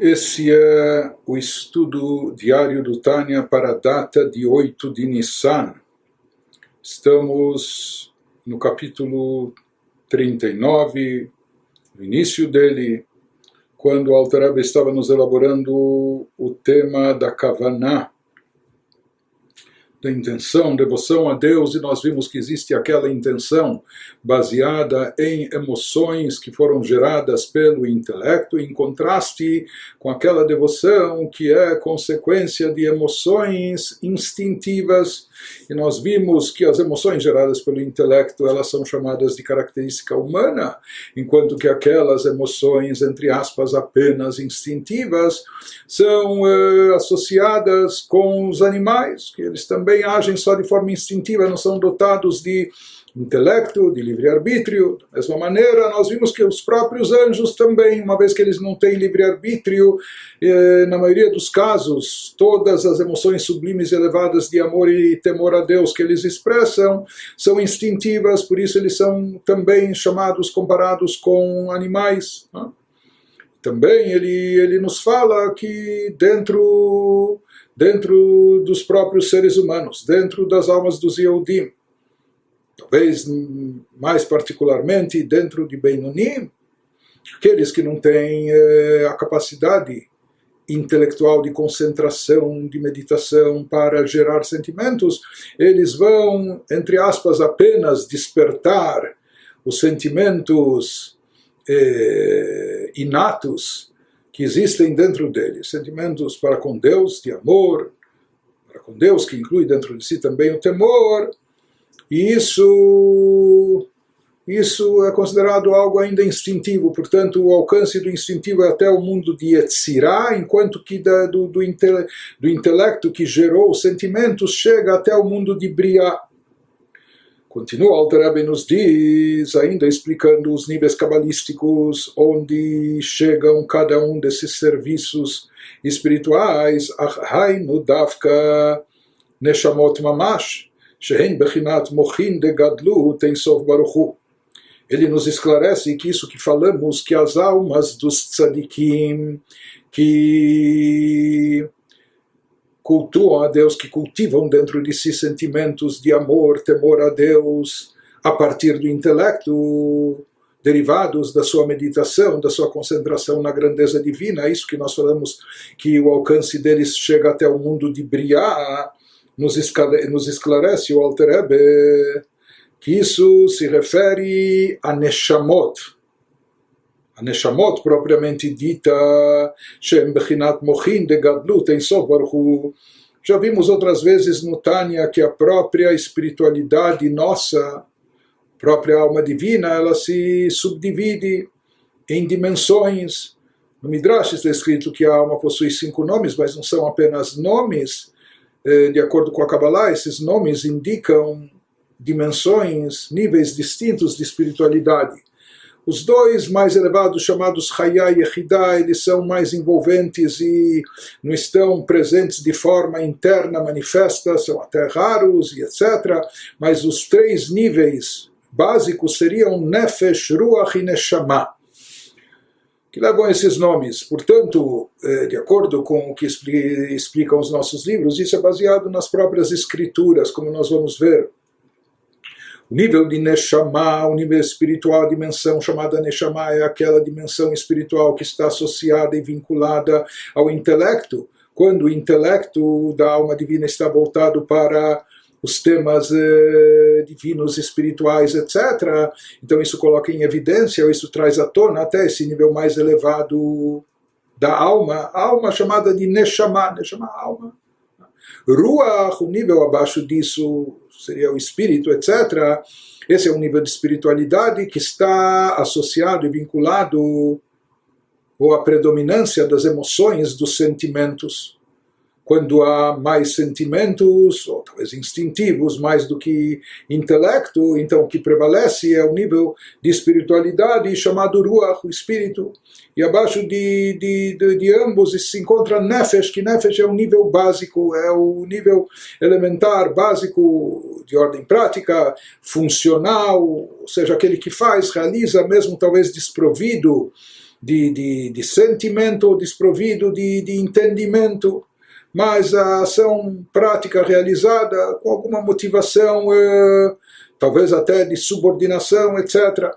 Esse é o estudo diário do Tânia para a data de 8 de Nissan. Estamos no capítulo 39, no início dele, quando Altareb estava nos elaborando o tema da Kavaná, da intenção, devoção a Deus, e nós vimos que existe aquela intenção baseada em emoções que foram geradas pelo intelecto, em contraste com aquela devoção que é consequência de emoções instintivas. E nós vimos que as emoções geradas pelo intelecto elas são chamadas de característica humana, enquanto que aquelas emoções, entre aspas, apenas instintivas, são eh, associadas com os animais, que eles também também agem só de forma instintiva, não são dotados de intelecto, de livre-arbítrio. Da mesma maneira, nós vimos que os próprios anjos também, uma vez que eles não têm livre-arbítrio, eh, na maioria dos casos, todas as emoções sublimes e elevadas de amor e temor a Deus que eles expressam são instintivas, por isso eles são também chamados, comparados com animais. Né? Também ele, ele nos fala que dentro dentro dos próprios seres humanos, dentro das almas dos Yehudim. Talvez mais particularmente dentro de Beinonim, aqueles que não têm eh, a capacidade intelectual de concentração, de meditação para gerar sentimentos, eles vão, entre aspas, apenas despertar os sentimentos eh, inatos que existem dentro dele, sentimentos para com Deus, de amor, para com Deus, que inclui dentro de si também o temor, e isso, isso é considerado algo ainda instintivo, portanto, o alcance do instintivo é até o mundo de Yetzirah, enquanto que da, do, do, intele, do intelecto que gerou os sentimentos chega até o mundo de Briah. Continua Alter nos diz, ainda explicando os níveis cabalísticos onde chegam cada um desses serviços espirituais, Hainu Dafka Neshamot Mamash, Shehen Bechinat Mochin de Gadlu Tensov Baruchu. Ele nos esclarece que isso que falamos, que as almas dos tzadikim, que cultuam a Deus, que cultivam dentro de si sentimentos de amor, temor a Deus, a partir do intelecto, derivados da sua meditação, da sua concentração na grandeza divina, é isso que nós falamos, que o alcance deles chega até o mundo de Briá, nos esclarece o Alter Ebe, que isso se refere a Neshamot, Neshamot propriamente dita, Shem Bechinat Mochin de Gadlut em Sof Já vimos outras vezes no Tânia que a própria espiritualidade nossa, própria alma divina, ela se subdivide em dimensões. No Midrash está escrito que a alma possui cinco nomes, mas não são apenas nomes. De acordo com a Kabbalah, esses nomes indicam dimensões, níveis distintos de espiritualidade. Os dois mais elevados, chamados Hayá e Echidá, eles são mais envolventes e não estão presentes de forma interna, manifesta, são até raros e etc. Mas os três níveis básicos seriam Nefesh, Ruach e Neshama que levam esses nomes. Portanto, eh, de acordo com o que explicam os nossos livros, isso é baseado nas próprias escrituras, como nós vamos ver. O nível de Neshama, o nível espiritual, a dimensão chamada Neshama é aquela dimensão espiritual que está associada e vinculada ao intelecto. Quando o intelecto da alma divina está voltado para os temas eh, divinos, espirituais, etc. Então isso coloca em evidência, isso traz à tona até esse nível mais elevado da alma, a alma chamada de Neshama, Neshama, alma. Ruach, o nível abaixo disso seria o espírito, etc. Esse é um nível de espiritualidade que está associado e vinculado ou a predominância das emoções, dos sentimentos quando há mais sentimentos, ou talvez instintivos, mais do que intelecto, então o que prevalece é o nível de espiritualidade chamado Ruach, o espírito. E abaixo de, de, de, de ambos se encontra Nefesh, que Nefesh é o nível básico, é o nível elementar, básico, de ordem prática, funcional, ou seja, aquele que faz, realiza, mesmo talvez desprovido de, de, de sentimento, desprovido de, de entendimento, mas a ação prática realizada com alguma motivação, eh, talvez até de subordinação, etc.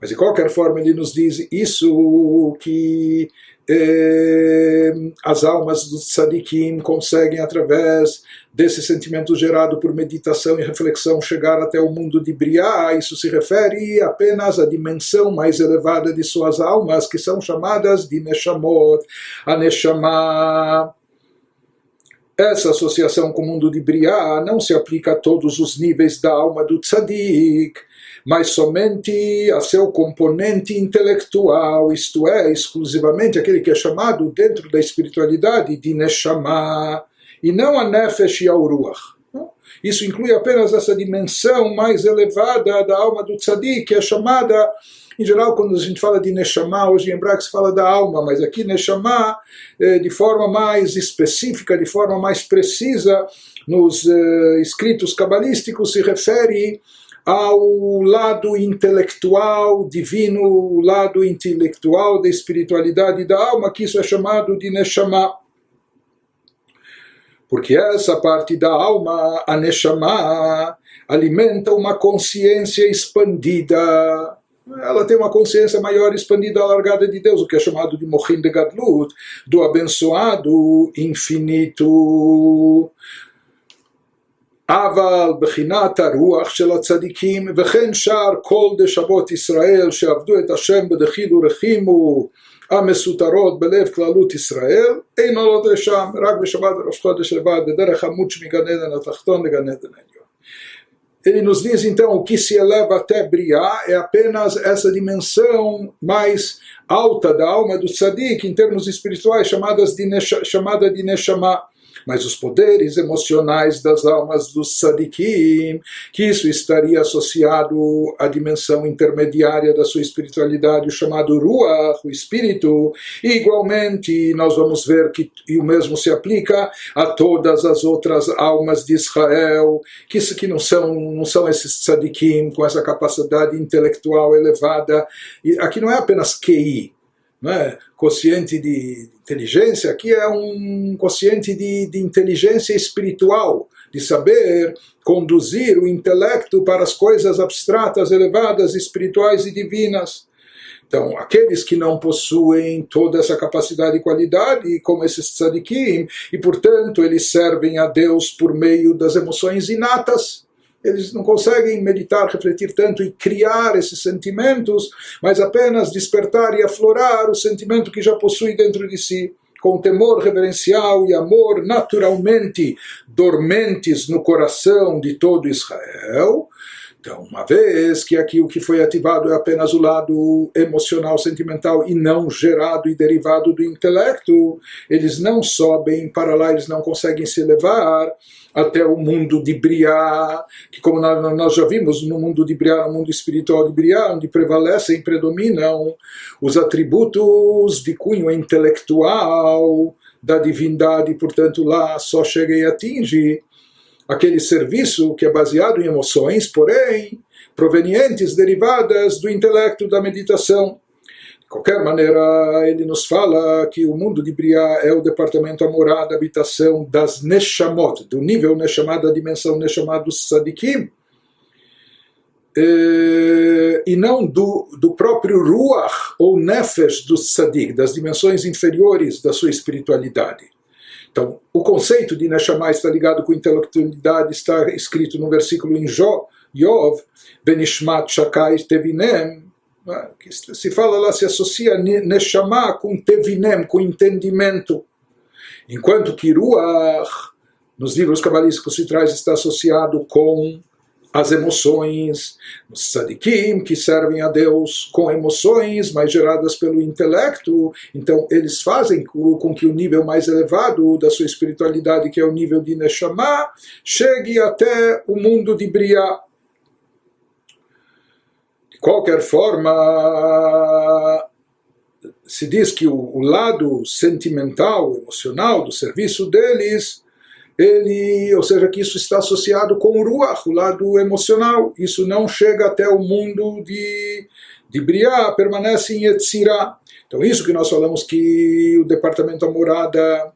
Mas de qualquer forma ele nos diz isso que eh, as almas dos tzadikim conseguem através desse sentimento gerado por meditação e reflexão chegar até o mundo de Briá, isso se refere apenas à dimensão mais elevada de suas almas, que são chamadas de Neshamot. A Neshama essa associação com o mundo de Briá não se aplica a todos os níveis da alma do tzadik, mas somente a seu componente intelectual, isto é, exclusivamente aquele que é chamado dentro da espiritualidade de Neshama e não a Nefesh e a Uruach. Isso inclui apenas essa dimensão mais elevada da alma do tzadik, que é chamada, em geral, quando a gente fala de Neshama, hoje em se fala da alma, mas aqui Neshama, eh, de forma mais específica, de forma mais precisa, nos eh, escritos cabalísticos se refere ao lado intelectual divino, o lado intelectual da espiritualidade da alma, que isso é chamado de Neshama porque essa parte da alma, a Neshama, alimenta uma consciência expandida. Ela tem uma consciência maior, expandida, alargada de Deus, o que é chamado de Mochin de Gadlut, do abençoado infinito. אבל בחינת הרוח של הצדיקים וכן שאר כל דשבות ישראל שעבדו את השם בדחילו ורחימו המסותרות בלב כללות ישראל, אין עולות לשם, רק בשבת ראש חודש לבד, בדרך המוץ' מגן עדן התחתון לגן עדן העליון. Ele nos diz então o que se eleva até Briá é apenas essa dimensão mais alta da alma do tzadik em termos espirituais chamadas de, chamada de Neshama mas os poderes emocionais das almas dos sadikim, que isso estaria associado à dimensão intermediária da sua espiritualidade, o chamado Ruach, o espírito, e igualmente nós vamos ver que o mesmo se aplica a todas as outras almas de Israel, que que não são, não são esses sadikim com essa capacidade intelectual elevada, e aqui não é apenas QI, não é? Consciente de inteligência, aqui é um consciente de, de inteligência espiritual, de saber conduzir o intelecto para as coisas abstratas, elevadas, espirituais e divinas. Então, aqueles que não possuem toda essa capacidade e qualidade, como esses tzadikim, e portanto eles servem a Deus por meio das emoções inatas, eles não conseguem meditar, refletir tanto e criar esses sentimentos, mas apenas despertar e aflorar o sentimento que já possui dentro de si, com temor reverencial e amor naturalmente dormentes no coração de todo Israel. Então, uma vez que aqui o que foi ativado é apenas o lado emocional, sentimental e não gerado e derivado do intelecto, eles não sobem para lá, eles não conseguem se elevar até o mundo de Briá, que como nós já vimos, no mundo de Briá, no mundo espiritual de Briá, onde prevalecem predominam os atributos de cunho intelectual da divindade, portanto lá só chega e atinge aquele serviço que é baseado em emoções, porém provenientes, derivadas do intelecto da meditação. De qualquer maneira, ele nos fala que o mundo de Briá é o departamento, a morada, a habitação das Neshamot, do nível Neshamah, da dimensão Neshamah dos Sadikim, e não do, do próprio Ruach ou Nefesh do Sadik, das dimensões inferiores da sua espiritualidade. Então, o conceito de Neshama está ligado com intelectualidade, está escrito no versículo em Jó, Yov, Benishmat Shakai Tevinem, né, que se fala lá, se associa Neshama com Tevinem, com entendimento. Enquanto que Ruach, nos livros cabalísticos se traz, está associado com as emoções, os tzadikim, que servem a Deus com emoções, mas geradas pelo intelecto, então eles fazem com que o nível mais elevado da sua espiritualidade, que é o nível de Neshama, chegue até o mundo de Briah qualquer forma, se diz que o, lado sentimental, emocional do serviço deles, ele, ou seja, que isso está associado com o ruach, o lado emocional. Isso não chega até o mundo de, de Briá permanece em Yetzirah. Então, isso que nós falamos que o departamento da morada,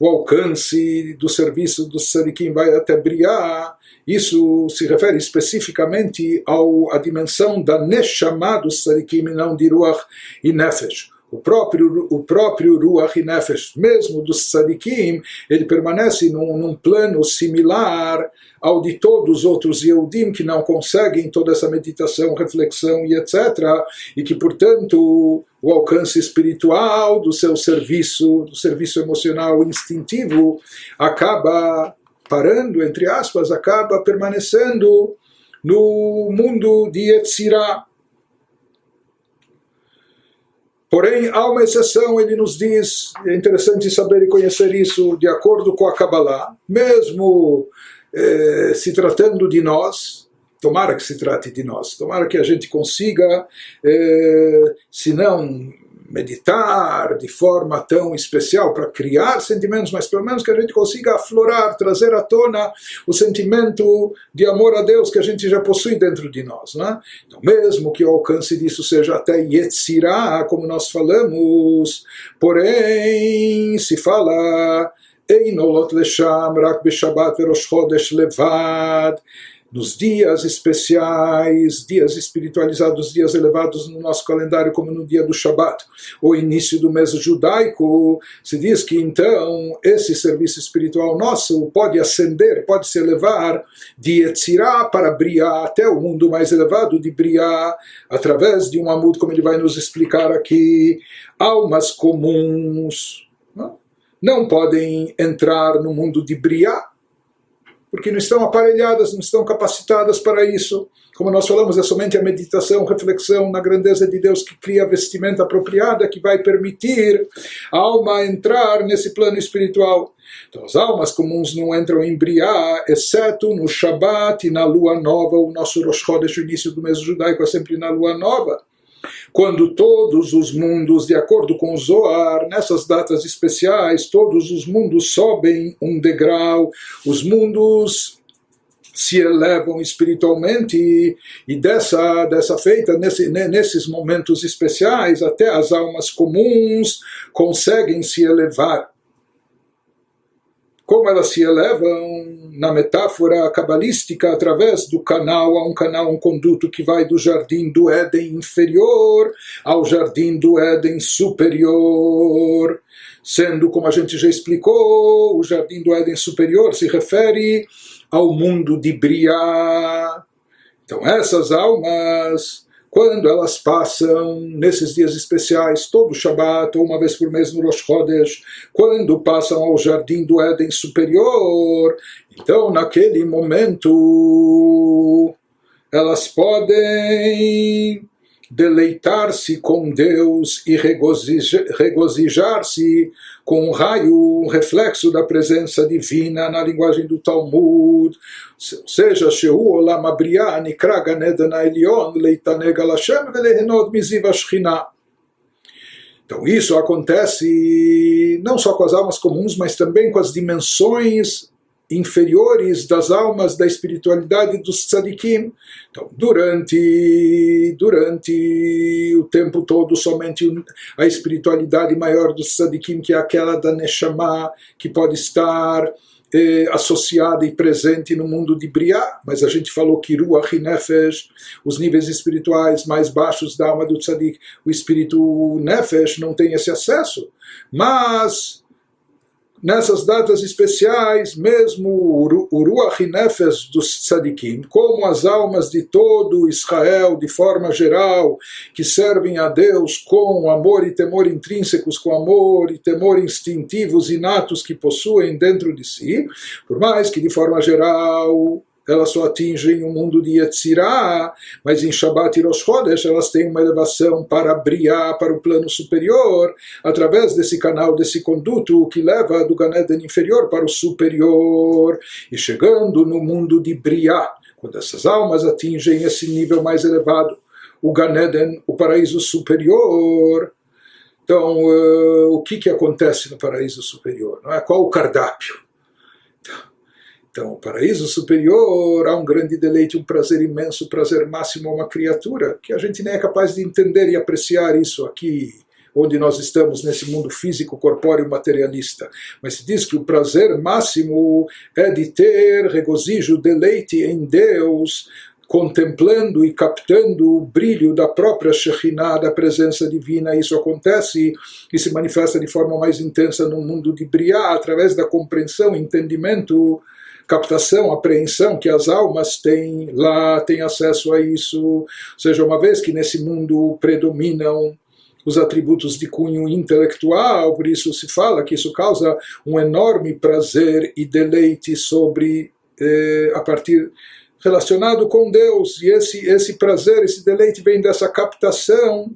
o alcance do serviço do Sadikim vai até Briá, isso se refere especificamente ao, à dimensão da Neshama do Sadikim, não de Ruach e Nefesh o próprio, o próprio Ruach Nefesh, mesmo dos Tzadikim, ele permanece num, num, plano similar ao de todos os outros Yehudim que não conseguem toda essa meditação, reflexão e etc. E que, portanto, o alcance espiritual do seu serviço, do serviço emocional instintivo, acaba parando, entre aspas, acaba permanecendo no mundo de Yetzirah Porém, há uma exceção, ele nos diz, é interessante saber e conhecer isso, de acordo com a Kabbalah, mesmo eh, se tratando de nós, tomara que se trate de nós, tomara que a gente consiga, eh, se não meditar de forma tão especial para criar sentimentos, mas pelo menos que a gente consiga aflorar, trazer à tona o sentimento de amor a Deus que a gente já possui dentro de nós. Né? Então, mesmo que o alcance disso seja até Yetzirah, como nós falamos, porém, se fala. Einolot lesham rak b'shabat verosh chodesh levad nos dias especiais, dias espiritualizados, dias elevados no nosso calendário, como no dia do Shabat, o início do mês judaico, se diz que então esse serviço espiritual nosso pode ascender, pode se elevar de Etzirá para Briá, até o mundo mais elevado de Briá, através de um amud, como ele vai nos explicar aqui, almas comuns. Não, não podem entrar no mundo de Briá, porque não estão aparelhadas, não estão capacitadas para isso. Como nós falamos, é somente a meditação, reflexão na grandeza de Deus que cria a vestimenta apropriada que vai permitir a alma entrar nesse plano espiritual. Então, as almas comuns não entram em Briá, exceto no Shabat e na lua nova. O nosso Rosh Chodesh, o início do mês judaico, é sempre na lua nova quando todos os mundos, de acordo com o Zoar, nessas datas especiais, todos os mundos sobem um degrau, os mundos se elevam espiritualmente e, dessa, dessa feita, nesse, nesses momentos especiais, até as almas comuns conseguem se elevar. Como elas se elevam na metáfora cabalística através do canal, a um canal, um conduto que vai do jardim do Éden inferior ao jardim do Éden superior. Sendo, como a gente já explicou, o jardim do Éden superior se refere ao mundo de Briá. Então, essas almas quando elas passam nesses dias especiais, todo Shabat, ou uma vez por mês no Rosh Chodesh, quando passam ao jardim do Éden superior, então naquele momento elas podem deleitar-se com Deus e regozijar-se com um raio, um reflexo da presença divina na linguagem do Talmud, ou seja, Sheu Olam Abriá Nikra Ganeden Elion Leitaneg Alashem Velehenod. Então isso acontece não só com as almas comuns, mas também com as dimensões inferiores das almas da espiritualidade dos tzadikim. Então, durante, durante o tempo todo, somente a espiritualidade maior dos tzadikim, que é aquela da Neshama, que pode estar eh, associada e presente no mundo de Briá, mas a gente falou que Ruach e Nefesh, os níveis espirituais mais baixos da alma do tzadik, o espírito Nefesh não tem esse acesso. Mas nessas datas especiais, mesmo o Ruach Nefesh dos tzadikim, como as almas de todo Israel, de forma geral, que servem a Deus com amor e temor intrínsecos, com amor e temor instintivos inatos que possuem dentro de si, por mais que de forma geral elas só atingem o mundo de Yetzirah, mas em Shabbat e Rosh Chodesh elas têm uma elevação para brilhar para o plano superior, através desse canal, desse conduto que leva do Ganeden inferior para o superior, e chegando no mundo de brilhar, quando essas almas atingem esse nível mais elevado, o Ganeden, o paraíso superior, então, uh, o que, que acontece no paraíso superior? Não é? Qual o cardápio? Então, o paraíso superior há um grande deleite, um prazer imenso, prazer máximo a uma criatura, que a gente nem é capaz de entender e apreciar isso aqui, onde nós estamos nesse mundo físico, corpóreo, materialista. Mas se diz que o prazer máximo é de ter regozijo, deleite em Deus, contemplando e captando o brilho da própria Shekhinah, da presença divina. Isso acontece e se manifesta de forma mais intensa no mundo de Briá, através da compreensão, entendimento, captação, apreensão que as almas têm lá, têm acesso a isso. Ou seja, uma vez que nesse mundo predominam os atributos de cunho intelectual, por isso se fala que isso causa um enorme prazer e deleite sobre eh, a partir relacionado com Deus, e esse, esse prazer, esse deleite vem dessa captação,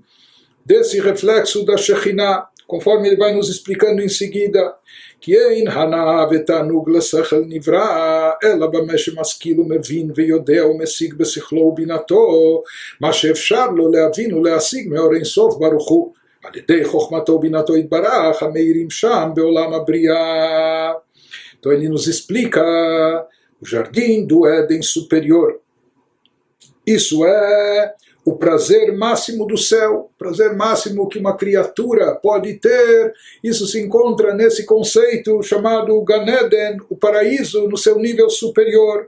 desse reflexo da Shekhinah, conforme ele vai nos explicando em seguida. כי אין הנאה ותענוג לשכל נברא, אלא במה שמשכיל ומבין ויודע ומשיג בשכלו ובינתו, מה שאפשר לו להבין ולהשיג מאור אינסוף ברוך הוא, על ידי חוכמתו ובינתו יתברך, המאירים שם בעולם הבריאה. Então ele nos explica o jardim do Éden superior. Isso é o prazer máximo do céu, prazer máximo que uma criatura pode ter. Isso se encontra nesse conceito chamado Ganeden, o paraíso no seu nível superior.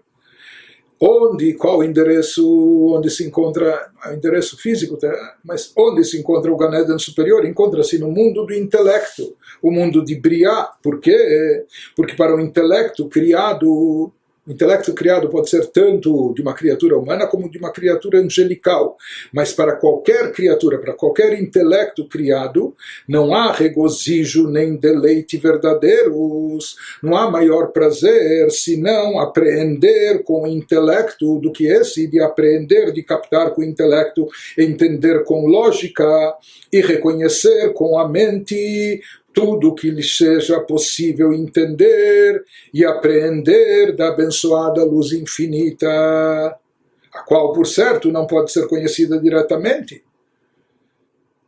Onde, qual o endereço onde se encontra, o endereço físico, tá? mas onde se encontra o Ganeden superior? Encontra-se no mundo do intelecto, o mundo de Briá. Por quê? Porque para o intelecto criado o intelecto criado pode ser tanto de uma criatura humana como de uma criatura angelical, mas para qualquer criatura, para qualquer intelecto criado, não há regozijo nem deleite verdadeiros, não há maior prazer senão apreender com o intelecto do que esse de apreender, de captar com o intelecto, entender com lógica e reconhecer com a mente tudo que lhe seja possível entender e apreender da abençoada luz infinita, a qual, por certo, não pode ser conhecida diretamente,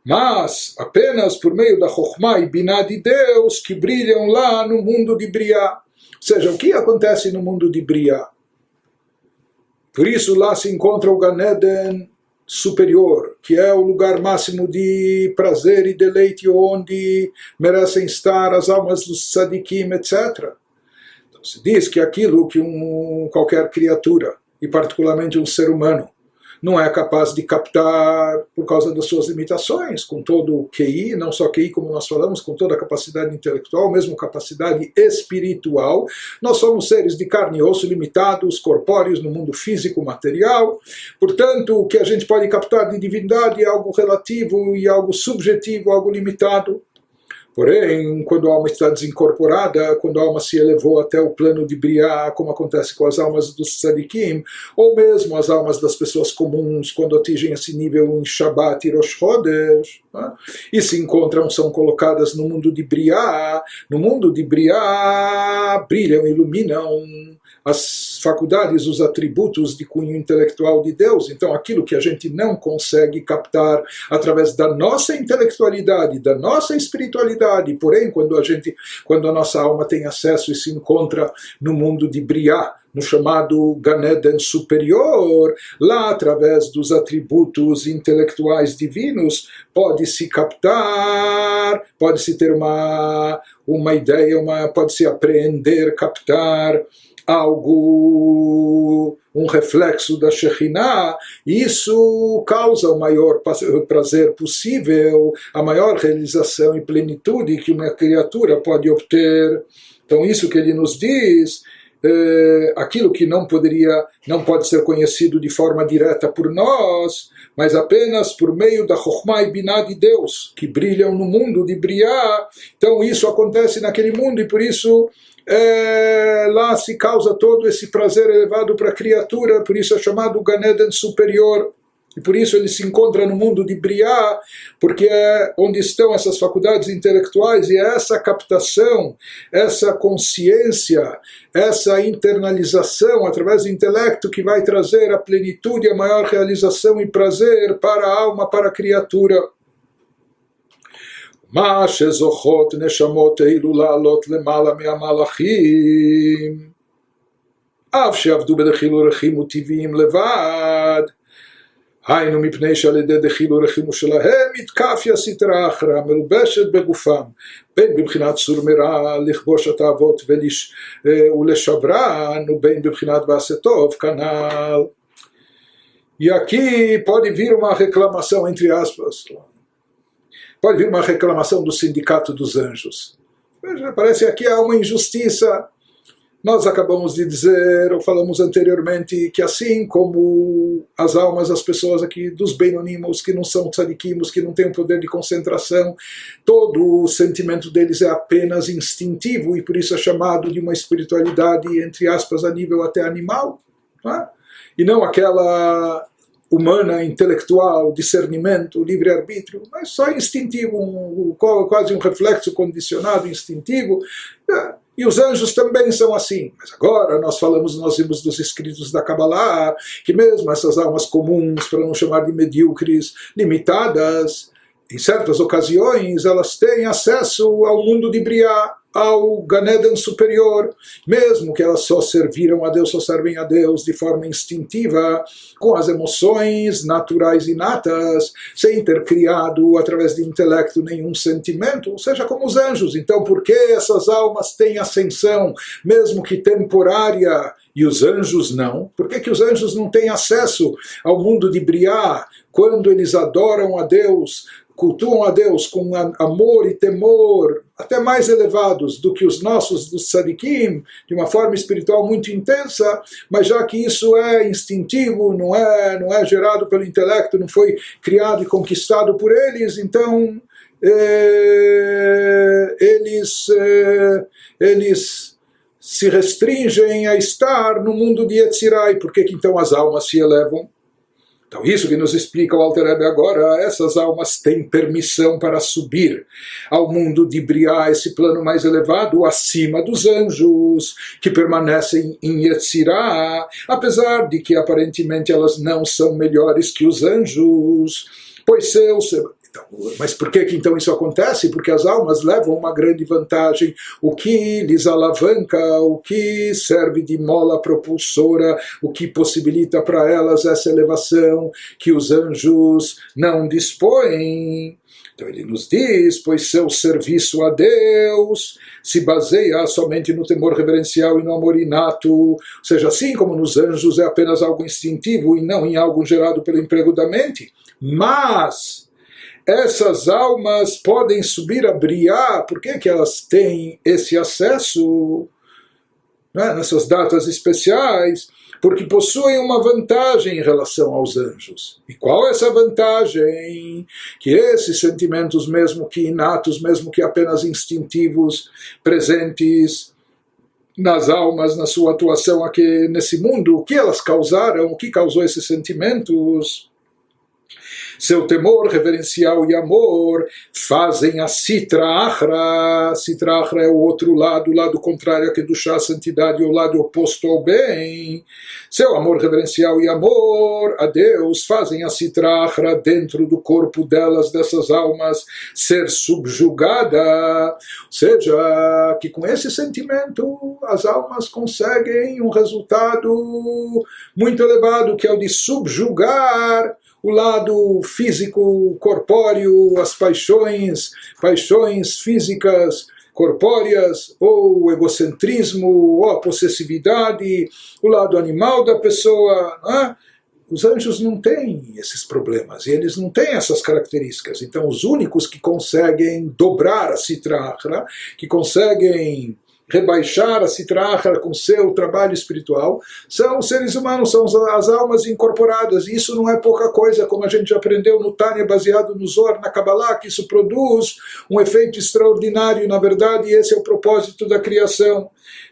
mas apenas por meio da Chokhmah e Binah de Deus que brilham lá no mundo de Briá. Ou seja, o que acontece no mundo de Briá? Por isso lá se encontra o Ganeden superior, que é o lugar máximo de prazer e deleite onde merecem estar as almas dos tzadikim, etc. Então se diz que aquilo que um, qualquer criatura, e particularmente um ser humano, não é capaz de captar por causa das suas limitações, com todo o QI, não só QI como nós falamos, com toda a capacidade intelectual, mesmo capacidade espiritual. Nós somos seres de carne e osso limitados, corpóreos no mundo físico, material. Portanto, o que a gente pode captar de divindade é algo relativo e algo subjetivo, algo limitado. Porém, quando a alma está desincorporada, quando a alma se elevou até o plano de Briá, como acontece com as almas dos tzadikim, ou mesmo as almas das pessoas comuns, quando atingem esse nível em Shabbat e Rosh Chodesh, né? e se encontram, são colocadas no mundo de Briá, no mundo de Briá brilham, iluminam as faculdades, os atributos de cunho intelectual de Deus. Então, aquilo que a gente não consegue captar através da nossa intelectualidade, da nossa espiritualidade, porém, quando a gente, quando a nossa alma tem acesso e se encontra no mundo de Briá, no chamado Ganeden superior, lá através dos atributos intelectuais divinos, pode-se captar, pode-se ter uma, uma ideia, uma, pode-se apreender, captar algo, um reflexo da Shekhinah, isso causa o maior prazer possível, a maior realização e plenitude que uma criatura pode obter. Então, isso que ele nos diz, é, aquilo que não poderia, não pode ser conhecido de forma direta por nós, mas apenas por meio da Chokhmah e Binah de Deus, que brilham no mundo de Briá. Então, isso acontece naquele mundo e por isso é, lá se causa todo esse prazer elevado para a criatura, por isso é chamado Ganeden superior. E por isso ele se encontra no mundo de Briá, porque é onde estão essas faculdades intelectuais e é essa captação, essa consciência, essa internalização através do intelecto que vai trazer a plenitude, a maior realização e prazer para a alma, para a criatura. מה שזוכות נשמות אלו לעלות למעלה מהמלאכים. אף שעבדו בדחילו רחימו טבעיים לבד, היינו מפני שעל ידי דחילו רחימו שלהם התקפיה סטרה אחרא מלובשת בגופם בין בבחינת סור מרע לכבוש את האבות ולש... ולשברן ובין בבחינת ועשה טוב כנ"ל E aqui pode vir uma reclamação, entre aspas, pode vir uma reclamação do sindicato dos anjos. Veja, parece que aqui há uma injustiça. Nós acabamos de dizer, ou falamos anteriormente, que assim como as almas, as pessoas aqui dos Benonimos, que não são tzadikimos, que não têm o poder de concentração, todo o sentimento deles é apenas instintivo e por isso é chamado de uma espiritualidade, entre aspas, a nível até animal. Não é? E não aquela humana, intelectual, discernimento, livre-arbítrio, mas só instintivo, um, quase um reflexo condicionado, instintivo. É, e os anjos também são assim. Mas agora nós falamos, nós vimos dos escritos da Kabbalah, que mesmo essas almas comuns, para não chamar de medíocres, limitadas, em certas ocasiões elas têm acesso ao mundo de Briá, ao Ganeden superior, mesmo que elas só serviram a Deus, só servem a Deus de forma instintiva, com as emoções naturais inatas, sem ter criado através de intelecto nenhum sentimento, ou seja, como os anjos. Então, por que essas almas têm ascensão, mesmo que temporária, e os anjos não? Por que, que os anjos não têm acesso ao mundo de Briá, quando eles adoram a Deus, cultuam a Deus com amor e temor, até mais elevados do que os nossos dos tzadikim, de uma forma espiritual muito intensa, mas já que isso é instintivo, não é, não é gerado pelo intelecto, não foi criado e conquistado por eles, então é, eles, é, eles se restringem a estar no mundo de Yetzirai. Por que, que então as almas se elevam? Então, isso que nos explica o Alter agora, essas almas têm permissão para subir ao mundo de Briá, esse plano mais elevado, acima dos anjos, que permanecem em Yetzirah, apesar de que aparentemente elas não são melhores que os anjos, pois seus então, mas por que, que então isso acontece? Porque as almas levam uma grande vantagem. O que lhes alavanca, o que serve de mola propulsora, o que possibilita para elas essa elevação que os anjos não dispõem. Então ele nos diz, pois seu serviço a Deus se baseia somente no temor reverencial e no amor inato, ou seja, assim como nos anjos é apenas algo instintivo e não em algo gerado pelo emprego da mente. Mas essas almas podem subir a Briá, por que, que elas têm esse acesso né, nessas datas especiais? Porque possuem uma vantagem em relação aos anjos. E qual é essa vantagem? Que esses sentimentos, mesmo que inatos, mesmo que apenas instintivos, presentes nas almas, na sua atuação aqui nesse mundo, o que elas causaram, o que causou esses sentimentos? Seu temor reverencial e amor fazem a Sitra Achra. Sitra é o outro lado, o lado contrário a Kedushá, a santidade, o lado oposto ao bem. Seu amor reverencial e amor a Deus fazem a Sitra dentro do corpo delas, dessas almas, ser subjugada. Ou seja, que com esse sentimento as almas conseguem um resultado muito elevado, que é o de subjugar o lado físico, corpóreo, as paixões, paixões físicas, corpóreas, ou o egocentrismo, ou a possessividade, o lado animal da pessoa. Né? Os anjos não têm esses problemas, e eles não têm essas características. Então, os únicos que conseguem dobrar a citra, que conseguem rebaixar a Sitrachar com seu trabalho espiritual, são os seres humanos, são as almas incorporadas. E isso não é pouca coisa, como a gente aprendeu no Tânia, baseado no Zor, na Kabbalah, que isso produz um efeito extraordinário. Na verdade, esse é o propósito da criação.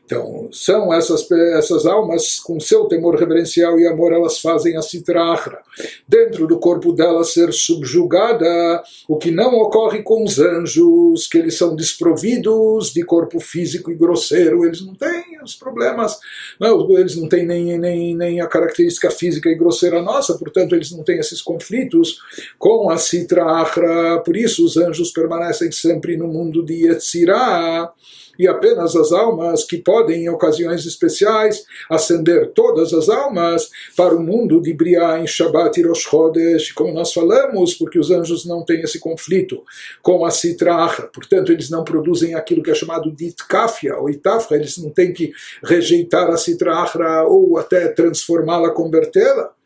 Então, são essas, essas almas, com seu temor reverencial e amor, elas fazem a citrahra. Dentro do corpo delas ser subjugada, o que não ocorre com os anjos, que eles são desprovidos de corpo físico e grosseiro, eles não têm os problemas, não, eles não têm nem, nem, nem a característica física e grosseira nossa, portanto, eles não têm esses conflitos com a citrahra. Por isso, os anjos permanecem sempre no mundo de Yetzirah e apenas as almas que podem, em ocasiões especiais, ascender todas as almas para o mundo de Briá em Shabbat e Rosh Chodesh, como nós falamos, porque os anjos não têm esse conflito com a Sitra Achra, portanto eles não produzem aquilo que é chamado de Itkafia ou Itafra, eles não têm que rejeitar a Sitra Achra ou até transformá-la, convertê-la.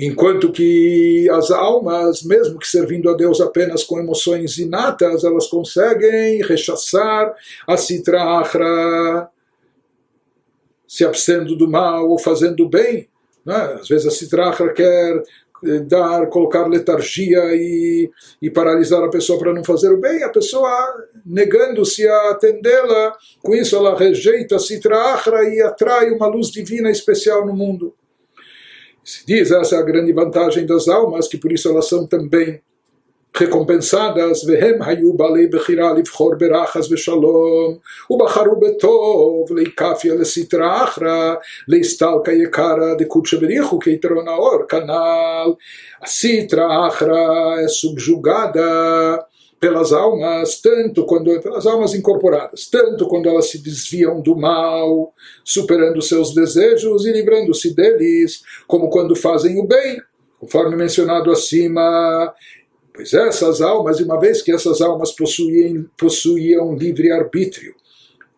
Enquanto que as almas, mesmo que servindo a Deus apenas com emoções inatas, elas conseguem rechaçar a Sitra Achra, se abstendo do mal ou fazendo bem. Né? Às vezes a Sitra Achra quer eh, dar, colocar letargia e, e paralisar a pessoa para não fazer o bem, a pessoa negando-se a atendê-la, com isso ela rejeita a Sitra Achra e atrai uma luz divina especial no mundo Se diz essa é a grande vantagem das almas, que por isso elas são também recompensadas, והם היו בעלי בחירה לבחור ברחס ושלום, ובחרו בטוב להיקפיה לסטרא אחרא, להסתלקה יקרא דקודשא בריחו כיתרון האור, כנ"ל הסטרא אחרא é subjugada pelas almas, tanto quando pelas almas incorporadas, tanto quando elas se desviam do mal, superando seus desejos e livrando-se deles, como quando fazem o bem, conforme mencionado acima. Pois essas almas, uma vez que essas almas possuíam, possuíam livre arbítrio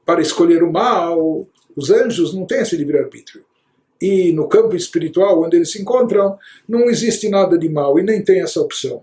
para escolher o mal, os anjos não têm esse livre arbítrio. E no campo espiritual, onde eles se encontram, não existe nada de mal e nem tem essa opção.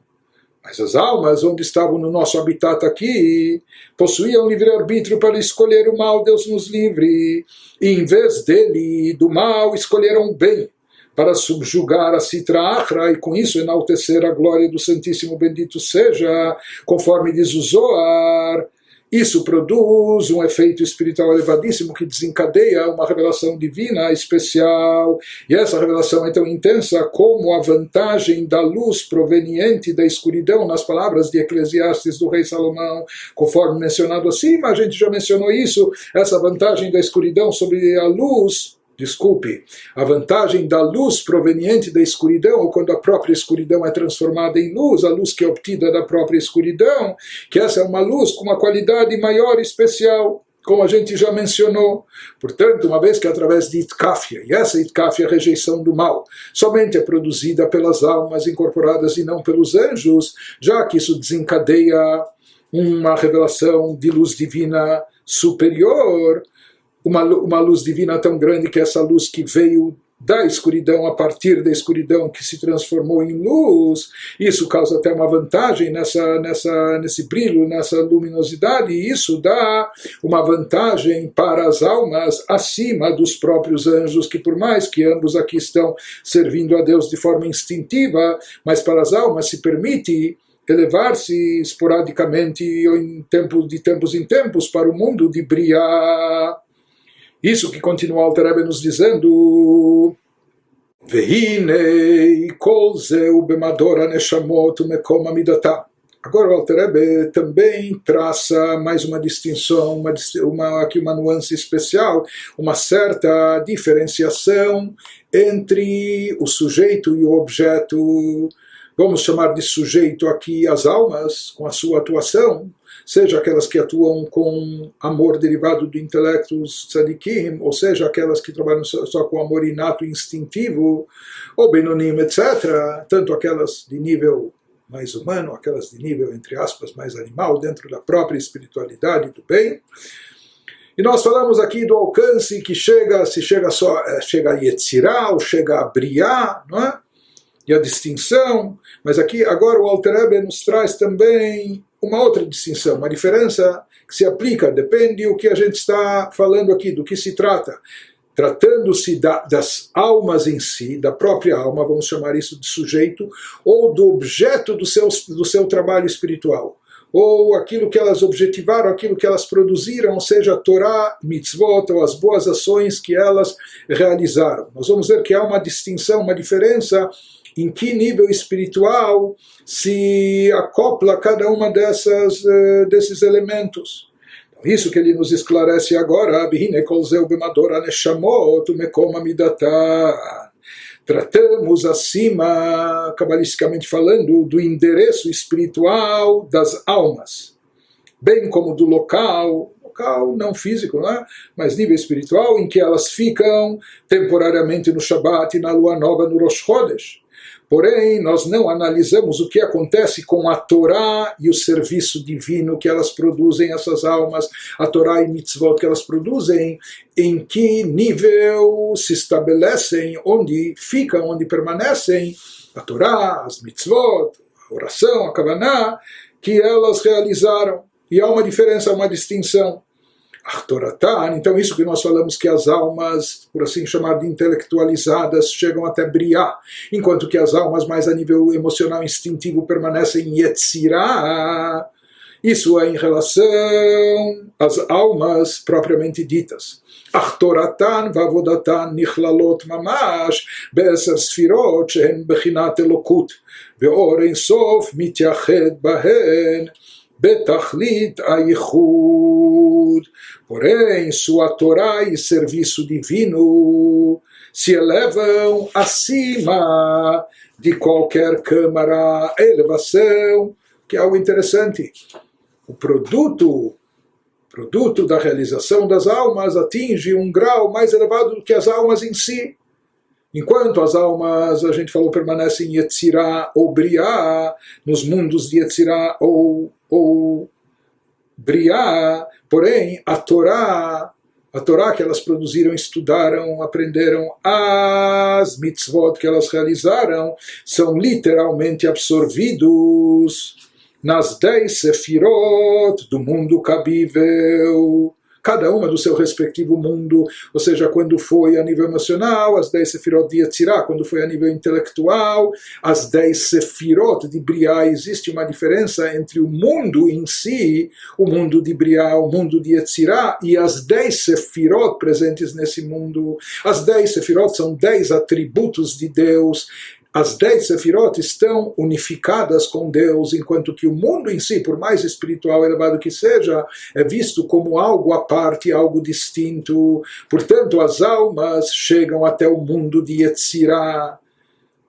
Mas as almas, onde estavam no nosso habitat aqui, possuíam livre-arbítrio para escolher o mal, Deus nos livre. E em vez dele, do mal, escolheram o bem, para subjugar a Sitra Achra e com isso enaltecer a glória do Santíssimo Bendito seja, conforme diz o Zohar. Isso produz um efeito espiritual elevadíssimo que desencadeia uma revelação divina especial. E essa revelação é tão intensa como a vantagem da luz proveniente da escuridão, nas palavras de Eclesiastes do rei Salomão, conforme mencionado acima, a gente já mencionou isso, essa vantagem da escuridão sobre a luz desculpe, a vantagem da luz proveniente da escuridão, ou quando a própria escuridão é transformada em luz, a luz que é obtida da própria escuridão, que essa é uma luz com uma qualidade maior e especial, como a gente já mencionou. Portanto, uma vez que através de Itkafia, e essa Itkafia, a rejeição do mal, somente é produzida pelas almas incorporadas e não pelos anjos, já que isso desencadeia uma revelação de luz divina superior, uma, uma luz divina tão grande que essa luz que veio da escuridão a partir da escuridão que se transformou em luz, isso causa até uma vantagem nessa, nessa, nesse brilho, nessa luminosidade, e isso dá uma vantagem para as almas acima dos próprios anjos, que por mais que ambos aqui estão servindo a Deus de forma instintiva, mas para as almas se permite elevar-se esporadicamente em tempo, de tempos em tempos para o mundo de Briah. Isso que continua Alter nos dizendo. Agora o Alter também traça mais uma distinção, uma, uma, aqui uma nuance especial, uma certa diferenciação entre o sujeito e o objeto. Vamos chamar de sujeito aqui as almas, com a sua atuação, seja aquelas que atuam com amor derivado do intelecto tzadikim, ou seja aquelas que trabalham só, com amor inato instintivo, ou benonim, etc., tanto aquelas de nível mais humano, aquelas de nível, entre aspas, mais animal, dentro da própria espiritualidade do bem. E nós falamos aqui do alcance que chega, se chega só, eh, chega a Yetzirah, ou chega a Briah, não é? E a distinção, mas aqui agora o Alter nos traz também uma outra distinção, uma diferença que se aplica, depende do que a gente está falando aqui, do que se trata. Tratando-se da, das almas em si, da própria alma, vamos chamar isso de sujeito, ou do objeto do seu, do seu trabalho espiritual ou aquilo que elas objetivaram, aquilo que elas produziram, seja, a Torá, mitzvot, ou as boas ações que elas realizaram. Nós vamos ver que há uma distinção, uma diferença em que nível espiritual se acopla cada uma dessas, uh, desses elementos. Então, isso que ele nos esclarece agora, Tratamos acima, cabalisticamente falando, do endereço espiritual das almas, bem como do local local não físico, não é? mas nível espiritual, em que elas ficam temporariamente no Shabat e na lua nova no Rosh Chodesh. Porém, nós não analisamos o que acontece com a Torá e o serviço divino que elas produzem, essas almas, a Torá e mitzvot que elas produzem, em que nível se estabelecem, onde ficam, onde permanecem a Torá, as mitzvot, a oração, a Kavaná, que elas realizaram. E há uma diferença, uma distinção. Artoratan. Então, isso que nós falamos que as almas, por assim chamar de intelectualizadas, chegam até Briá, enquanto que as almas mais a nível emocional instintivo permanecem em Isso é em relação às almas propriamente ditas. Achtoratan vavodatan Nichlalot, mamash be'eser sfirot shehen bechinat elokut Veoren ensof mityached bahen betachlit aichud. Porém, sua Torá e serviço divino se elevam acima de qualquer câmara elevação, que é algo interessante. O produto produto da realização das almas atinge um grau mais elevado do que as almas em si. Enquanto as almas, a gente falou, permanecem em Yetzirah ou Briah, nos mundos de Yetzirah ou ou Briah, porém a Torá, a Torá que elas produziram, estudaram, aprenderam, as mitzvot que elas realizaram, são literalmente absorvidos nas dez sefirot do mundo cabível cada uma do seu respectivo mundo, ou seja, quando foi a nível emocional, as 10 sefirot de Yetzirah, quando foi a nível intelectual, as 10 sefirot de Briah, existe uma diferença entre o mundo em si, o mundo de Briah, o mundo de Yetzirah, e as 10 sefirot presentes nesse mundo. As 10 sefirot são 10 atributos de Deus, as dez sefirot estão unificadas com Deus, enquanto que o mundo em si, por mais espiritual elevado que seja, é visto como algo à parte, algo distinto. Portanto, as almas chegam até o mundo de Yetzirah,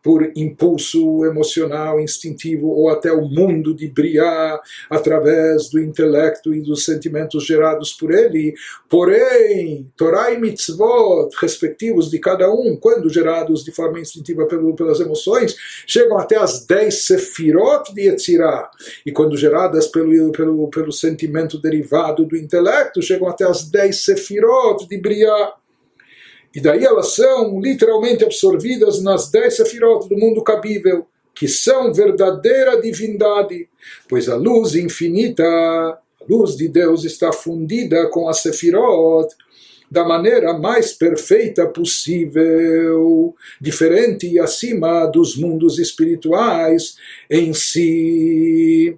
por impulso emocional, instintivo, ou até o mundo de Briá, através do intelecto e dos sentimentos gerados por ele. Porém, Torah e mitzvot, respectivos de cada um, quando gerados de forma instintiva pelas emoções, chegam até as dez sefirot de Yetzirah. E quando geradas pelo, pelo, pelo sentimento derivado do intelecto, chegam até as dez sefirot de Briá. E daí elas são literalmente absorvidas nas dez sefirot do mundo cabível, que são verdadeira divindade, pois a luz infinita, a luz de Deus está fundida com a sefirot da maneira mais perfeita possível, diferente e acima dos mundos espirituais em si.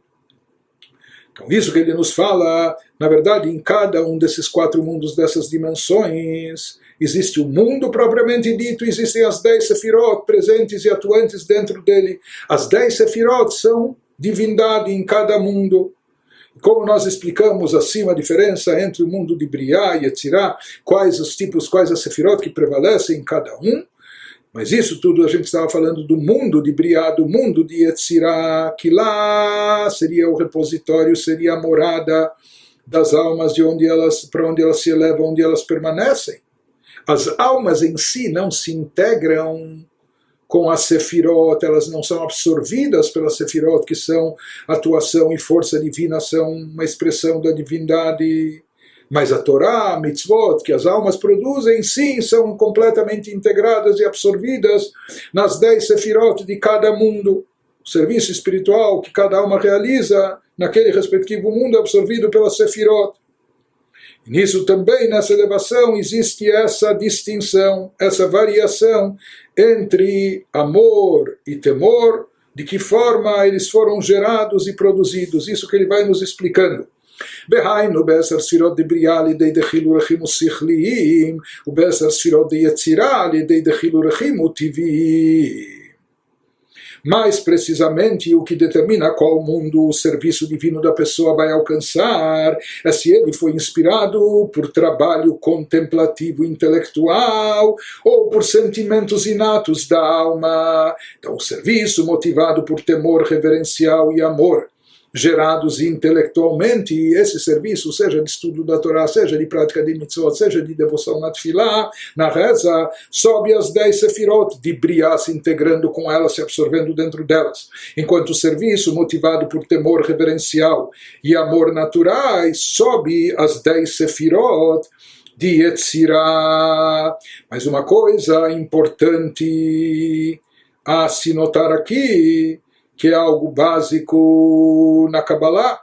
Então, isso que ele nos fala, na verdade, em cada um desses quatro mundos, dessas dimensões, Existe o mundo propriamente dito, existem as dez sefirot presentes e atuantes dentro dele. As dez sefirot são divindade em cada mundo. Como nós explicamos acima a diferença entre o mundo de Briá e Etzirá, quais os tipos, quais as sefirot que prevalecem em cada um, mas isso tudo a gente estava falando do mundo de Briá, do mundo de Etzirá, que lá seria o repositório, seria a morada das almas de onde elas, para onde elas se elevam, onde elas permanecem. As almas em si não se integram com a Sefirot, elas não são absorvidas pela Sefirot, que são atuação e força divina, são uma expressão da divindade. Mas a Torá, a mitzvot, que as almas produzem, sim, são completamente integradas e absorvidas nas dez Sefirot de cada mundo. O serviço espiritual que cada alma realiza naquele respectivo mundo é absorvido pela Sefirot. E nisso também, nessa elevação, existe essa distinção, essa variação entre amor e temor, de que forma eles foram gerados e produzidos. Isso que ele vai nos explicando. דהיינו בעשר ספירות דבריאה על ידי דחילו רחימו שכליים ובעשר ספירות דיצירה על ידי דחילו רחימו טבעיים mais precisamente, o que determina qual mundo o serviço divino da pessoa vai alcançar é se ele foi inspirado por trabalho contemplativo intelectual ou por sentimentos inatos da alma. Então, o serviço motivado por temor reverencial e amor gerados intelectualmente, e esse serviço, seja de estudo da Torá, seja de prática de mitzvot, seja de devoção na tefilá, na reza, sobe as dez sefirot de Briá se integrando com elas, se absorvendo dentro delas. Enquanto o serviço, motivado por temor reverencial e amor naturais, sobe as dez sefirot de Yetzirah. Mas uma coisa importante a se notar aqui, que é algo básico na Kabbalah,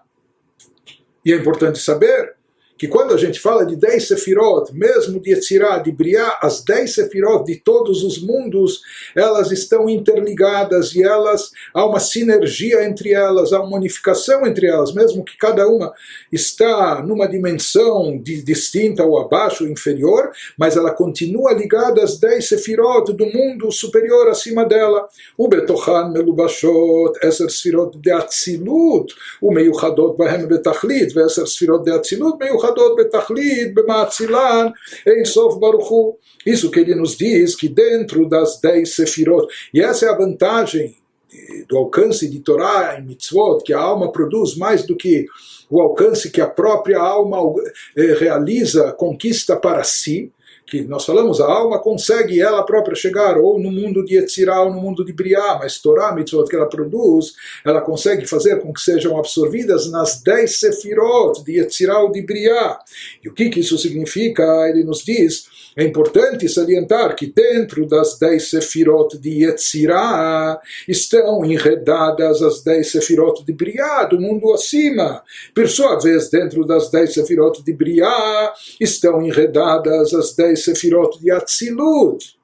e é importante saber que quando a gente fala de 10 sefirot, mesmo de Yetzirah, de Briá, as 10 sefirot de todos os mundos, elas estão interligadas e elas há uma sinergia entre elas, há uma unificação entre elas, mesmo que cada uma está numa dimensão de, distinta ou abaixo, inferior, mas ela continua ligada às 10 sefirot do mundo superior acima dela. O Betochan Melubashot, Eser sefirot de Atzilut, o Meiuchadot Bahem Betachlit, Eser sefirot de Atzilut, Meiuchadot erradot betachlit bematzilan em sof baruchu. Isso que ele nos diz que dentro das dez sefirot, e essa é a vantagem do alcance de torah e mitzvot, que a alma produz mais do que o alcance que a própria alma eh, realiza, conquista para si, que nós falamos, a alma consegue ela própria chegar ou no mundo de Yetzirah ou no mundo de Briah, mas Torah, mitzvot que ela produz, ela consegue fazer com que sejam absorvidas nas dez sefirot de Yetzirah ou de Briah. E o que, que isso significa? Ele nos diz é importante salientar que dentro das dez sefirot de Yetzirah estão enredadas as dez sefirot de Briah, do mundo acima. Por sua vez, dentro das dez sefirot de Briah estão enredadas as dez sefirot de Atzilut.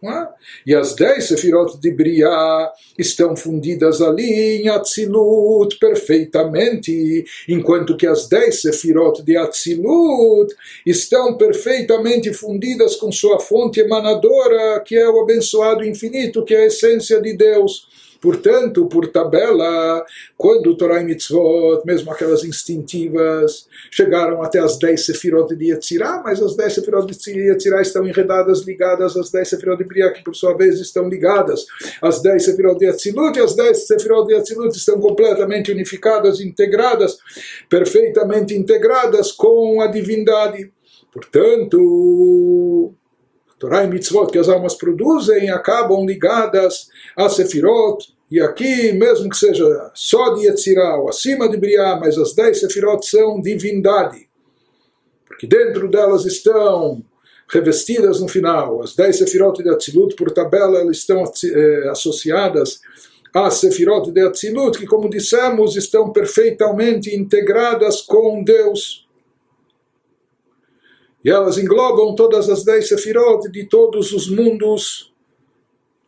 É? E as dez sefirot de Briá estão fundidas ali em Atzilut perfeitamente, enquanto que as dez sefirot de Atzilut estão perfeitamente fundidas com sua fonte emanadora, que é o abençoado infinito, que é a essência de Deus. Portanto, por tabela, quando Torah e Mitzvot, mesmo aquelas instintivas, chegaram até as 10 sefirot de Yetzirah, mas as 10 sefirot de Yetzirah estão enredadas, ligadas às 10 sefirot de Briah, que por sua vez estão ligadas às 10 sefirot de Yetzilut, e as 10 sefirot de Yetzilut estão completamente unificadas, integradas, perfeitamente integradas com a divindade. Portanto, Torá e mitzvot que as almas produzem acabam ligadas a Sefirot, e aqui, mesmo que seja só de Yetzirah ou acima de Briah, mas as dez Sefirot são divindade, porque dentro delas estão revestidas no final, as dez Sefirot de Atzilut, por tabela, elas estão eh, associadas às Sefirot de Atzilut, que, como dissemos, estão perfeitamente integradas com Deus. E elas englobam todas as dez sefirot de todos os mundos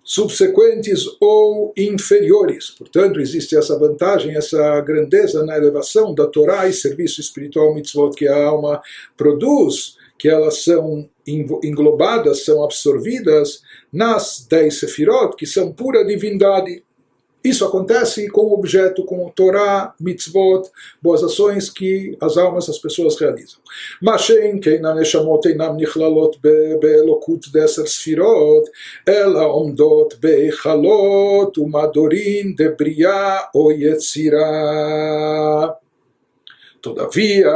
subsequentes ou inferiores. Portanto, existe essa vantagem, essa grandeza na elevação da Torá e serviço espiritual mitzvot que a alma produz, que elas são englobadas, são absorvidas nas dez sefirot, que são pura divindade. Isso acontece com o objeto, com o Torá, mitzvot, boas ações que as almas, as pessoas realizam. Neshamot einam nichlalot deser sfirot, ela omdot umadorin de bria o yetzirah. Todavia,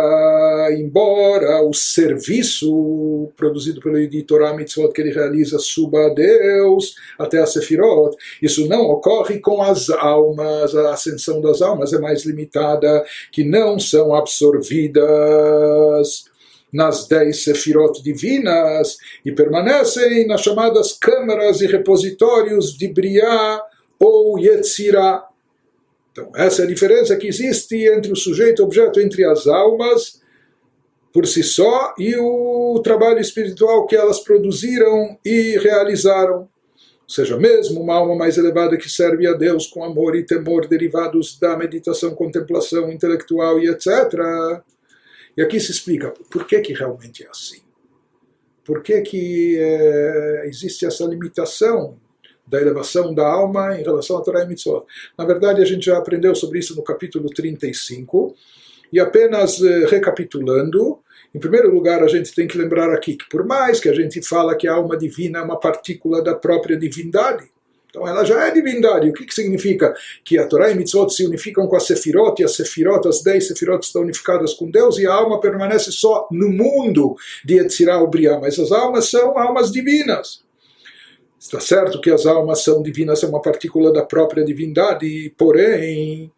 embora o serviço produzido pelo editor Mitzvot que ele realiza suba a Deus até a Sefirot, isso não ocorre com as almas, a ascensão das almas é mais limitada, que não são absorvidas nas dez sefirot divinas e permanecem nas chamadas câmaras e repositórios de Briá ou Yetzirah então, essa é a diferença que existe entre o sujeito e o objeto, entre as almas por si só e o trabalho espiritual que elas produziram e realizaram. Ou seja, mesmo uma alma mais elevada que serve a Deus com amor e temor derivados da meditação, contemplação intelectual e etc. E aqui se explica por que, que realmente é assim. Por que, que é, existe essa limitação da elevação da alma em relação a Torah e Mitzvot. Na verdade, a gente já aprendeu sobre isso no capítulo 35, e apenas eh, recapitulando, em primeiro lugar, a gente tem que lembrar aqui que, por mais que a gente fala que a alma divina é uma partícula da própria divindade, Então ela já é divindade. O que, que significa? Que a Torá e Mitzvot se unificam com a Sefirot, e a Sefirot, as dez Sefirot estão unificadas com Deus, e a alma permanece só no mundo de Yetzirah ou Briah, mas as almas são almas divinas. Está certo que as almas são divinas, é uma partícula da própria divindade, porém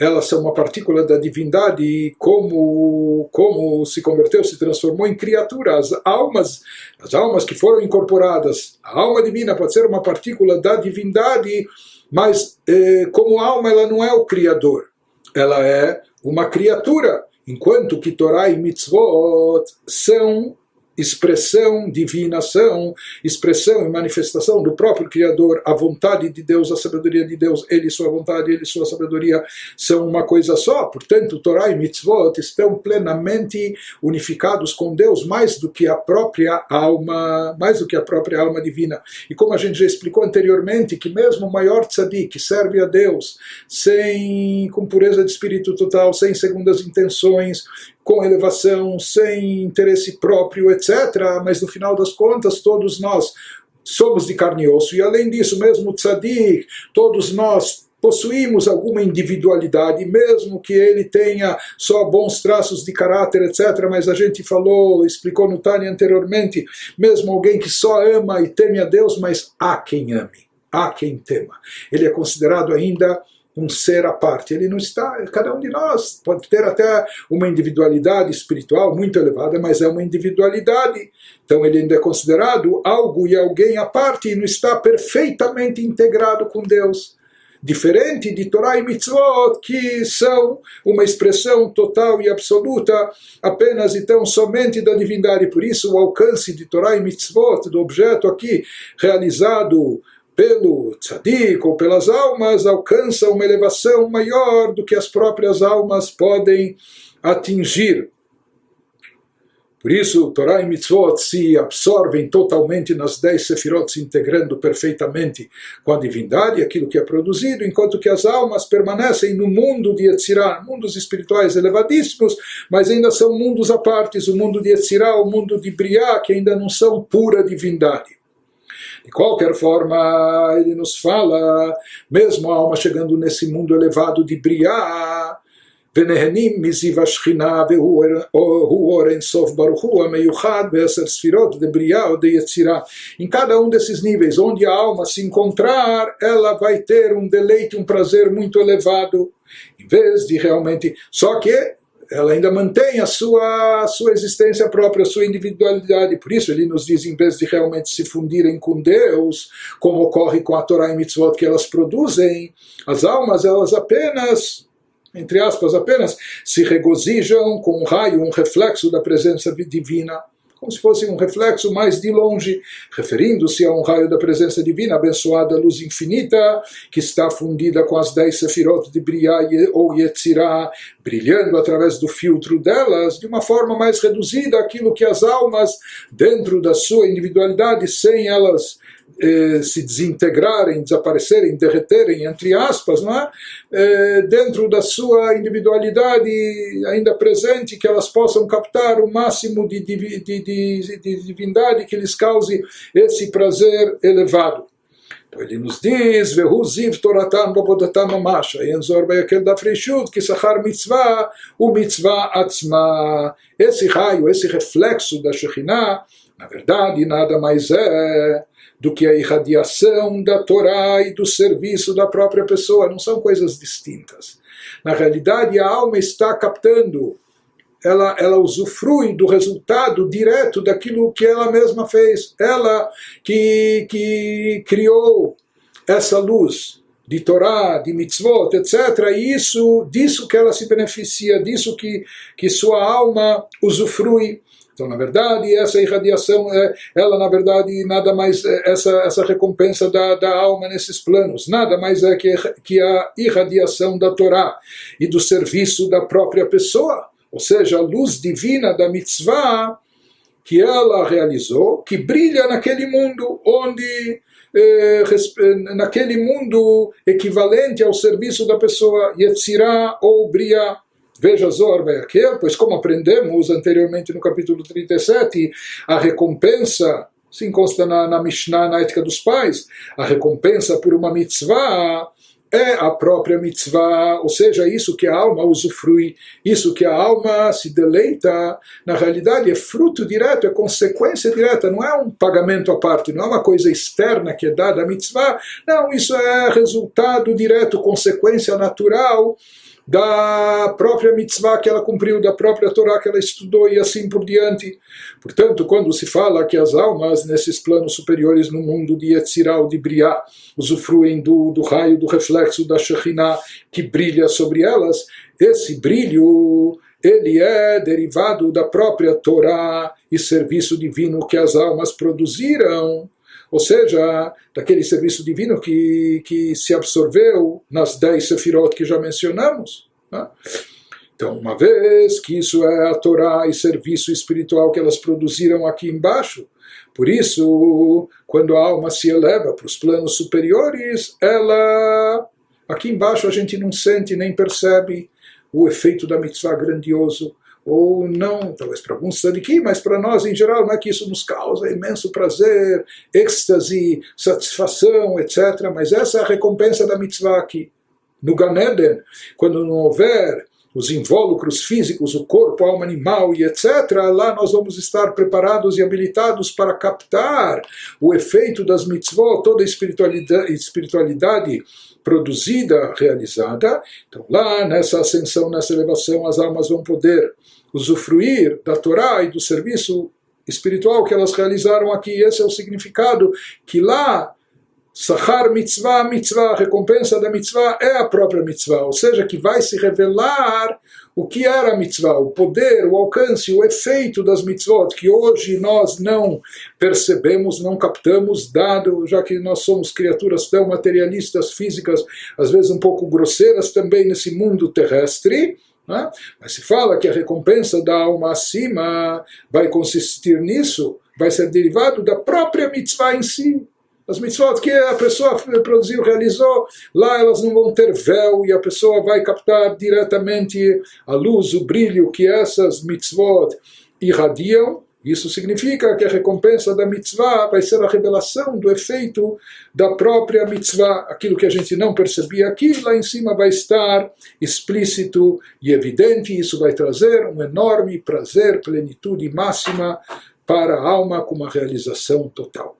elas são uma partícula da divindade como, como se converteu, se transformou em criatura. As almas, as almas que foram incorporadas, a alma divina pode ser uma partícula da divindade, mas eh, como alma ela não é o criador, ela é uma criatura, enquanto que Torá e Mitzvot são expressão, divinação, expressão e manifestação do próprio Criador, a vontade de Deus, a sabedoria de Deus, Ele sua vontade, Ele sua sabedoria são uma coisa só. Portanto, Torá e Mitzvot estão plenamente unificados com Deus, mais do que a própria alma, mais do que a própria alma divina. E como a gente já explicou anteriormente, que mesmo o maior tzadik serve a Deus sem com pureza de espírito total, sem segundas intenções, com elevação, sem interesse próprio, etc. Mas no final das contas, todos nós somos de carne e osso, e além disso, mesmo o tzadik, todos nós possuímos alguma individualidade, mesmo que ele tenha só bons traços de caráter, etc. Mas a gente falou, explicou no Tânia anteriormente, mesmo alguém que só ama e teme a Deus, mas há quem ame, há quem tema. Ele é considerado ainda um ser à parte. Ele não está, cada um de nós pode ter até uma individualidade espiritual muito elevada, mas é uma individualidade. Então ele ainda é considerado algo e alguém à parte e não está perfeitamente integrado com Deus. Diferente de Torah e Mitzvot, que são uma expressão total e absoluta apenas e tão somente da divindade. Por isso, o alcance de Torah e Mitzvot, do objeto aqui realizado pelo tzadik ou pelas almas alcança uma elevação maior do que as próprias almas podem atingir. Por isso, Torá e Mitzvot se absorvem totalmente nas dez sefirot, se integrando perfeitamente com a divindade, aquilo que é produzido, enquanto que as almas permanecem no mundo de Yetzirah, mundos espirituais elevadíssimos, mas ainda são mundos à parte, o mundo de Yetzirah, o mundo de Briah, que ainda não são pura divindade. De qualquer forma, ele nos fala, mesmo a alma chegando nesse mundo elevado de Briah, ונהנים מזיו השכינה והוא אור אינסוף ברוך הוא המיוחד בעשר ספירות דבריאה או דיצירה. Em cada um desses níveis, onde a alma se encontrar, ela vai ter um deleite, um prazer muito elevado, em vez de realmente. Só que ela ainda mantém a sua, a sua existência própria, a sua individualidade. Por isso ele nos diz, em vez de realmente se fundirem com Deus, como ocorre com a Torá e Mitzvot que elas produzem, as almas elas apenas entre aspas, apenas se regozijam com um raio, um reflexo da presença divina como se fosse um reflexo mais de longe, referindo-se a um raio da presença divina, abençoada luz infinita, que está fundida com as dez sefirot de Briah ou Yetzirah, brilhando através do filtro delas, de uma forma mais reduzida aquilo que as almas, dentro da sua individualidade, sem elas eh, se desintegrarem, desaparecerem, derreterem, entre aspas, não é? Eh, dentro da sua individualidade ainda presente, que elas possam captar o máximo de, de, de, de divindade que lhes cause esse prazer elevado. Então ele nos diz, Vehu ziv toratan bobodatam mamasha, Yenzor bayakel da freshut, que sachar mitzvah, o mitzvah atzma. Esse raio, esse reflexo da Shekhinah, na verdade, nada mais é do que a irradiação da Torá e do serviço da própria pessoa. Não são coisas distintas. Na realidade, a alma está captando, ela, ela usufrui do resultado direto daquilo que ela mesma fez. Ela que, que criou essa luz de Torá, de mitzvot, etc. E isso, disso que ela se beneficia, disso que, que sua alma usufrui. Então, na verdade, essa irradiação, é, ela, na verdade, nada mais, é essa, essa recompensa da, da alma nesses planos, nada mais é que, que a irradiação da Torá e do serviço da própria pessoa, ou seja, a luz divina da mitzvah que ela realizou, que brilha naquele mundo onde eh, naquele mundo equivalente ao serviço da pessoa Yetzirah ou Briah. Veja Zohar Beaker, pois como aprendemos anteriormente no capítulo 37, a recompensa Se consta na, na Mishnah, na ética dos pais, a recompensa por uma mitzvah é a própria mitzvah, ou seja, isso que a alma usufrui, isso que a alma se deleita, na realidade é fruto direto, é consequência direta, não é um pagamento à parte, não é uma coisa externa que é dada à mitzvah, não, isso é resultado direto, consequência natural da própria mitzvah que ela cumpriu, da própria Torá que ela estudou e assim por diante. Portanto, quando se fala que as almas nesses planos superiores no mundo de Yetzirah ou de Briah usufruem do, do raio, do reflexo da Shekhinah que brilha sobre elas, esse brilho ele é derivado da própria Torá e serviço divino que as almas produziram ou seja, daquele serviço divino que, que se absorveu nas dez sefirot que já mencionamos. Né? Então, uma vez que isso é a Torá e serviço espiritual que elas produziram aqui embaixo, por isso, quando a alma se eleva para os planos superiores, ela. Aqui embaixo a gente não sente nem percebe o efeito da mitzvah grandioso, ou não, talvez para alguns tzadikim, mas para nós em geral não é que isso nos causa imenso prazer, êxtase, satisfação, etc. Mas essa é a recompensa da mitzvah aqui. No Ganeden, quando não houver os invólucros físicos, o corpo, a alma animal e etc., lá nós vamos estar preparados e habilitados para captar o efeito das mitzvot, toda a espiritualidade, espiritualidade produzida, realizada. Então, lá nessa ascensão, nessa elevação, as almas vão poder usufruir da Torá e do serviço espiritual que elas realizaram aqui. Esse é o significado que lá Sahar mitzvah, mitzvah, a recompensa da mitzvah é a própria mitzvah, ou seja, que vai se revelar o que era a mitzvah, o poder, o alcance, o efeito das mitzvot, que hoje nós não percebemos, não captamos, dado, já que nós somos criaturas tão materialistas, físicas, às vezes um pouco grosseiras também nesse mundo terrestre, né? Mas se fala que a recompensa da alma acima vai consistir nisso, vai ser derivado da própria mitzvah em si. As mitzvot que a pessoa produziu, realizou, lá elas não vão ter véu e a pessoa vai captar diretamente a luz, o brilho que essas mitzvot irradiam isso significa que a recompensa da mitzvah vai ser a revelação do efeito da própria mitzvah. Aquilo que a gente não percebia aqui, lá em cima vai estar explícito e evidente. Isso vai trazer um enorme prazer, plenitude máxima para a alma com uma realização total.